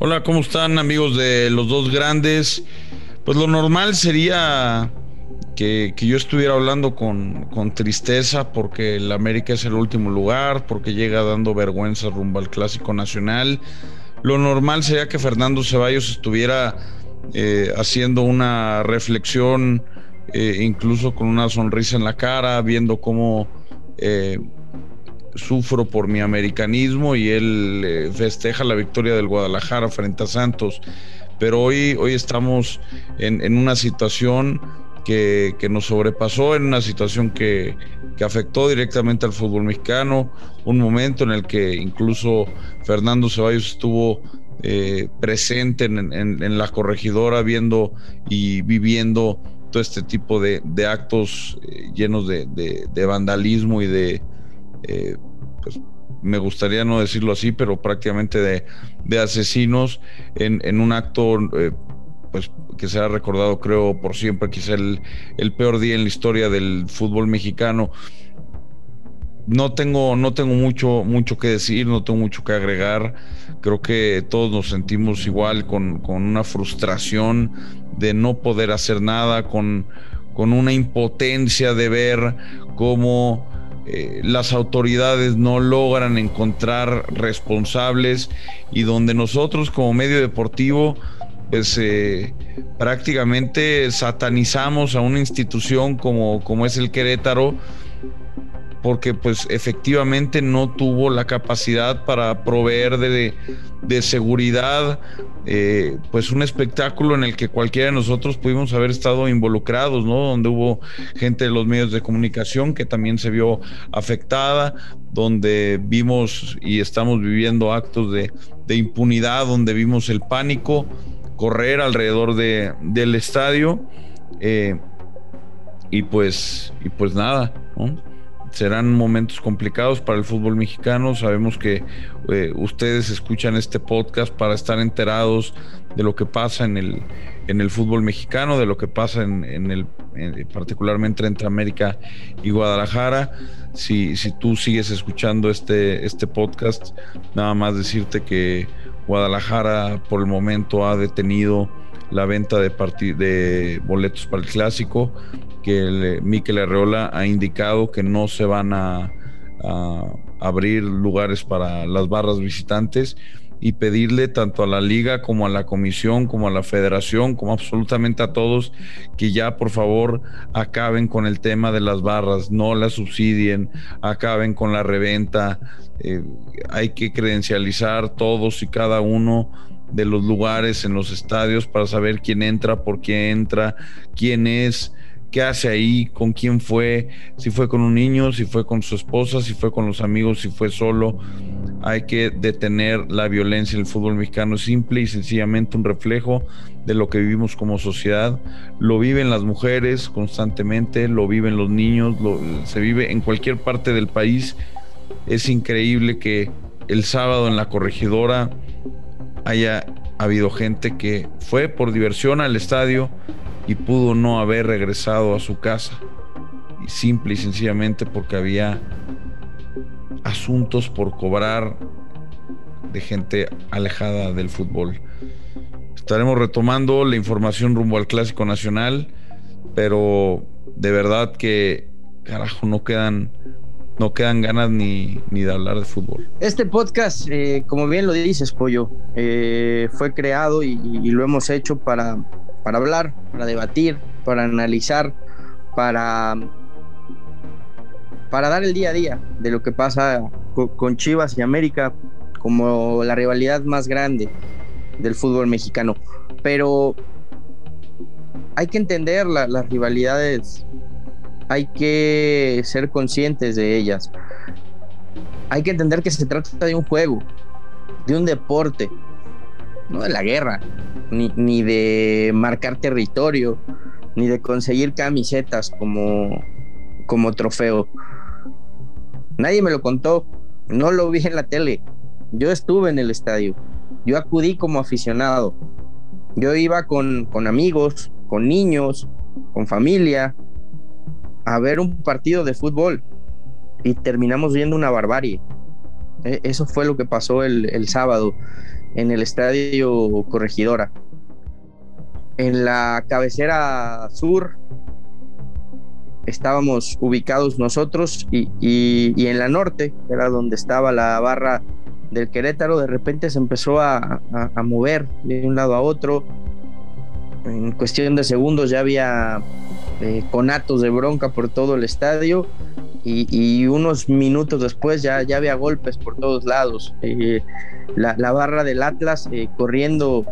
Hola, ¿cómo están amigos de los dos grandes? Pues lo normal sería que, yo estuviera hablando con, tristeza porque el América es el último lugar, porque llega dando vergüenza rumbo al Clásico Nacional. Lo normal sería que Fernando Ceballos estuviera eh, haciendo una reflexión, eh, incluso con una sonrisa en la cara, viendo cómo eh, sufro por mi americanismo y él festeja la victoria del Guadalajara frente a Santos. Pero hoy, hoy estamos en, en una situación que, nos sobrepasó en una situación que, afectó directamente al fútbol mexicano, un momento en el que incluso Fernando Ceballos estuvo eh, presente en, la corregidora viendo y viviendo todo este tipo de, actos eh, llenos de, vandalismo y de, eh, pues, me gustaría no decirlo así, pero prácticamente de, asesinos en, en un acto pues que será recordado creo por siempre, quizá el, el peor día en la historia del fútbol mexicano. No tengo, no tengo mucho, mucho que decir, no tengo mucho que agregar. Creo que todos nos sentimos igual con, una frustración de no poder hacer nada, con, con una impotencia de ver cómo eh, las autoridades no logran encontrar responsables y donde nosotros como medio deportivo pues eh, prácticamente satanizamos a una institución como, como es el Querétaro porque pues efectivamente no tuvo la capacidad para proveer de, seguridad eh, pues un espectáculo en el que cualquiera de nosotros pudimos haber estado involucrados, ¿no? Donde hubo gente de los medios de comunicación que también se vio afectada, donde vimos y estamos viviendo actos de, de impunidad, donde vimos el pánico, correr alrededor de, del estadio. Eh, y pues, y pues nada, serán momentos complicados para el fútbol mexicano. Sabemos que eh, ustedes escuchan este podcast para estar enterados de lo que pasa en el, en el fútbol mexicano, de lo que pasa en, en el, particularmente entre América y Guadalajara. Si, si tú sigues escuchando este, este podcast, nada más decirte que Guadalajara por el momento ha detenido la venta de, de boletos para el clásico, que Miquel Arreola ha indicado que no se van a, abrir lugares para las barras visitantes y pedirle tanto a la liga como a la comisión, como a la federación, como absolutamente a todos que ya por favor acaben con el tema de las barras, no las subsidien, acaben con la reventa, eh, hay que credencializar todos y cada uno de los lugares en los estadios para saber quién entra, por qué entra, quién es, qué hace ahí, con quién fue, si fue con un niño, si fue con su esposa, si fue con los amigos, si fue solo. Hay que detener la violencia en el fútbol mexicano, simple y sencillamente un reflejo de lo que vivimos como sociedad. Lo viven las mujeres constantemente, lo viven los niños, se vive en cualquier parte del país es increíble que el sábado en la corregidora haya habido gente que fue por diversión al estadio y pudo no haber regresado a su casa. Y simple y sencillamente porque había asuntos por cobrar de gente alejada del fútbol. Estaremos retomando la información rumbo al Clásico Nacional, pero de verdad que, carajo, no quedan no quedan ganas ni, de hablar de fútbol. Este podcast, eh, como bien lo dices, Pollo, eh, fue creado y, lo hemos hecho para, para hablar, para debatir, para analizar, para, para dar el día a día de lo que pasa con, Chivas y América como la rivalidad más grande del fútbol mexicano. Pero hay que entender las rivalidades hay que ser conscientes de ellas. Hay que entender que se trata de un juego, de un deporte, no de la guerra, ni, de marcar territorio, ni de conseguir camisetas como, como trofeo. Nadie me lo contó, no lo vi en la tele. Yo estuve en el estadio, yo acudí como aficionado. Yo iba con, con amigos, con niños, con familia, a ver un partido de fútbol y terminamos viendo una barbarie. E, eso fue lo que pasó el, sábado. en el estadio Corregidora. En la cabecera sur estábamos ubicados nosotros y, en la norte, era donde estaba la barra del Querétaro, de repente se empezó a, a, mover de un lado a otro. En cuestión de segundos ya había eh, conatos de bronca por todo el estadio y, unos minutos después ya, ya había golpes por todos lados. Eh, la, barra del Atlas eh, corriendo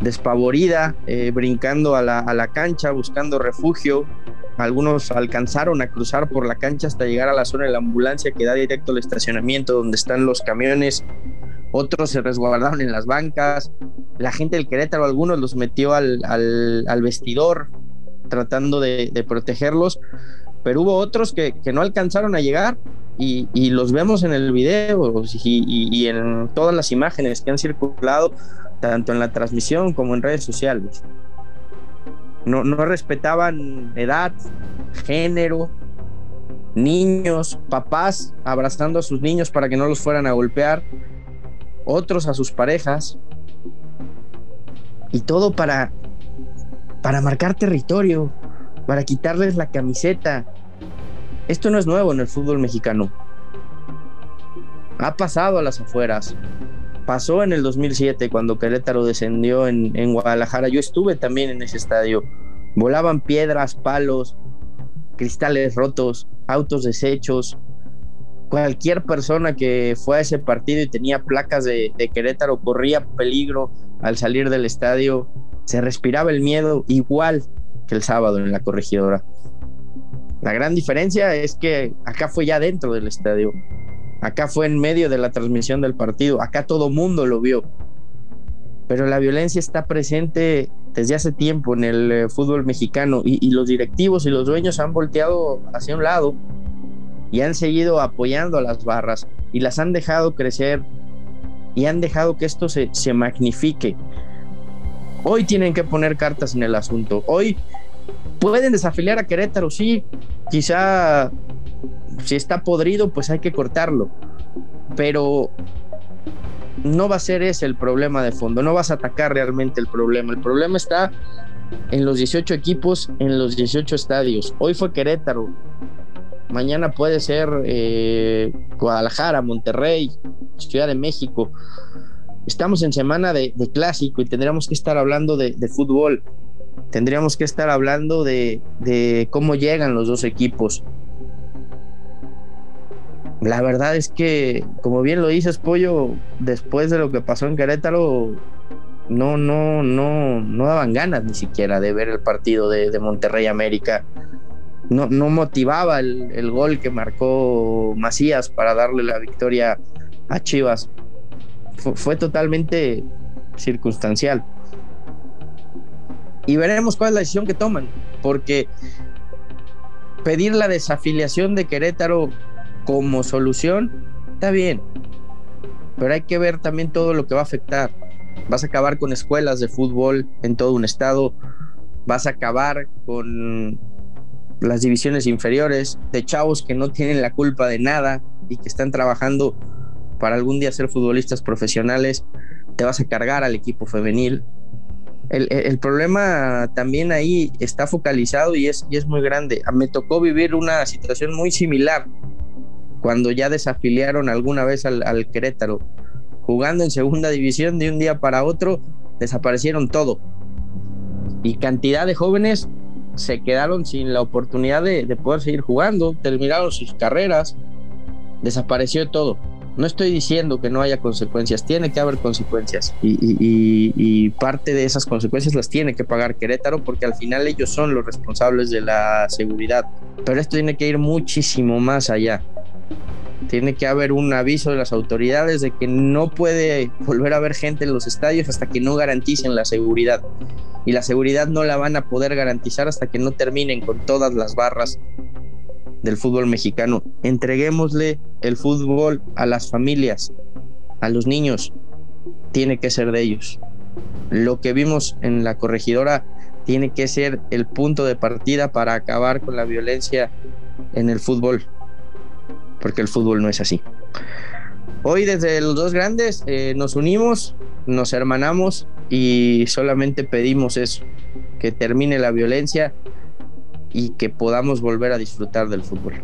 despavorida, brincando a la, a la cancha, buscando refugio. Algunos alcanzaron a cruzar por la cancha hasta llegar a la zona de la ambulancia que da directo al estacionamiento donde están los camiones. Otros se resguardaron en las bancas. La gente del Querétaro, algunos los metió al, al, vestidor tratando de, protegerlos. Pero hubo otros que, no alcanzaron a llegar y, los vemos en el video y, en todas las imágenes que han circulado, tanto en la transmisión como en redes sociales no, respetaban edad, género, niños, papás abrazando a sus niños para que no los fueran a golpear, otros a sus parejas, y todo para, para marcar territorio, para quitarles la camiseta. Esto no es nuevo en el fútbol mexicano. Ha pasado a las afueras pasó en el 2007 cuando Querétaro descendió en, Guadalajara. Yo estuve también en ese estadio. Volaban piedras, palos, cristales rotos, autos deshechos. Cualquier persona que fue a ese partido y tenía placas de Querétaro corría peligro al salir del estadio. Se respiraba el miedo igual que el sábado en la corregidora. La gran diferencia es que acá fue ya dentro del estadio. Acá fue en medio de la transmisión del partido, acá todo mundo lo vio. Pero la violencia está presente desde hace tiempo en el eh, fútbol mexicano y, los directivos y los dueños han volteado hacia un lado y han seguido apoyando a las barras y las han dejado crecer y han dejado que esto se, se magnifique. Hoy tienen que poner cartas en el asunto. Hoy pueden desafiliar a Querétaro, sí, quizá si está podrido, pues hay que cortarlo. Pero no va a ser ese el problema de fondo, no vas a atacar realmente el problema. El problema está en los 18 equipos, en los 18 estadios. Hoy fue Querétaro, mañana puede ser eh, Guadalajara, Monterrey, Ciudad de México. Estamos en semana de, clásico y tendríamos que estar hablando de, fútbol. Tendríamos que estar hablando de, de cómo llegan los dos equipos la verdad es que, como bien lo dices, Pollo, después de lo que pasó en Querétaro, no, no, no, no daban ganas ni siquiera de ver el partido de, Monterrey América. No, no motivaba el, gol que marcó Macías para darle la victoria a Chivas. Fue totalmente circunstancial. Y veremos cuál es la decisión que toman, porque pedir la desafiliación de Querétaro como solución, está bien, pero hay que ver también todo lo que va a afectar. Vas a acabar con escuelas de fútbol en todo un estado, vas a acabar con las divisiones inferiores de chavos que no tienen la culpa de nada y que están trabajando para algún día ser futbolistas profesionales, te vas a cargar al equipo femenil. El, problema también ahí está focalizado y es, y es muy grande. Me tocó vivir una situación muy similar cuando ya desafiliaron alguna vez al, Querétaro. Jugando en segunda división de un día para otro, desaparecieron todo. Y cantidad de jóvenes se quedaron sin la oportunidad de, poder seguir jugando, terminaron sus carreras, desapareció todo. No estoy diciendo que no haya consecuencias, tiene que haber consecuencias y, parte de esas consecuencias las tiene que pagar Querétaro porque al final ellos son los responsables de la seguridad. Pero esto tiene que ir muchísimo más allá. Tiene que haber un aviso de las autoridades de que no puede volver a haber gente en los estadios hasta que no garanticen la seguridad. Y la seguridad no la van a poder garantizar hasta que no terminen con todas las barras del fútbol mexicano. Entreguémosle el fútbol a las familias, a los niños. Tiene que ser de ellos. Lo que vimos en la corregidora tiene que ser el punto de partida para acabar con la violencia en el fútbol porque el fútbol no es así. hoy desde los dos grandes eh, nos unimos, nos hermanamos y solamente pedimos eso, que termine la violencia y que podamos volver a disfrutar del fútbol.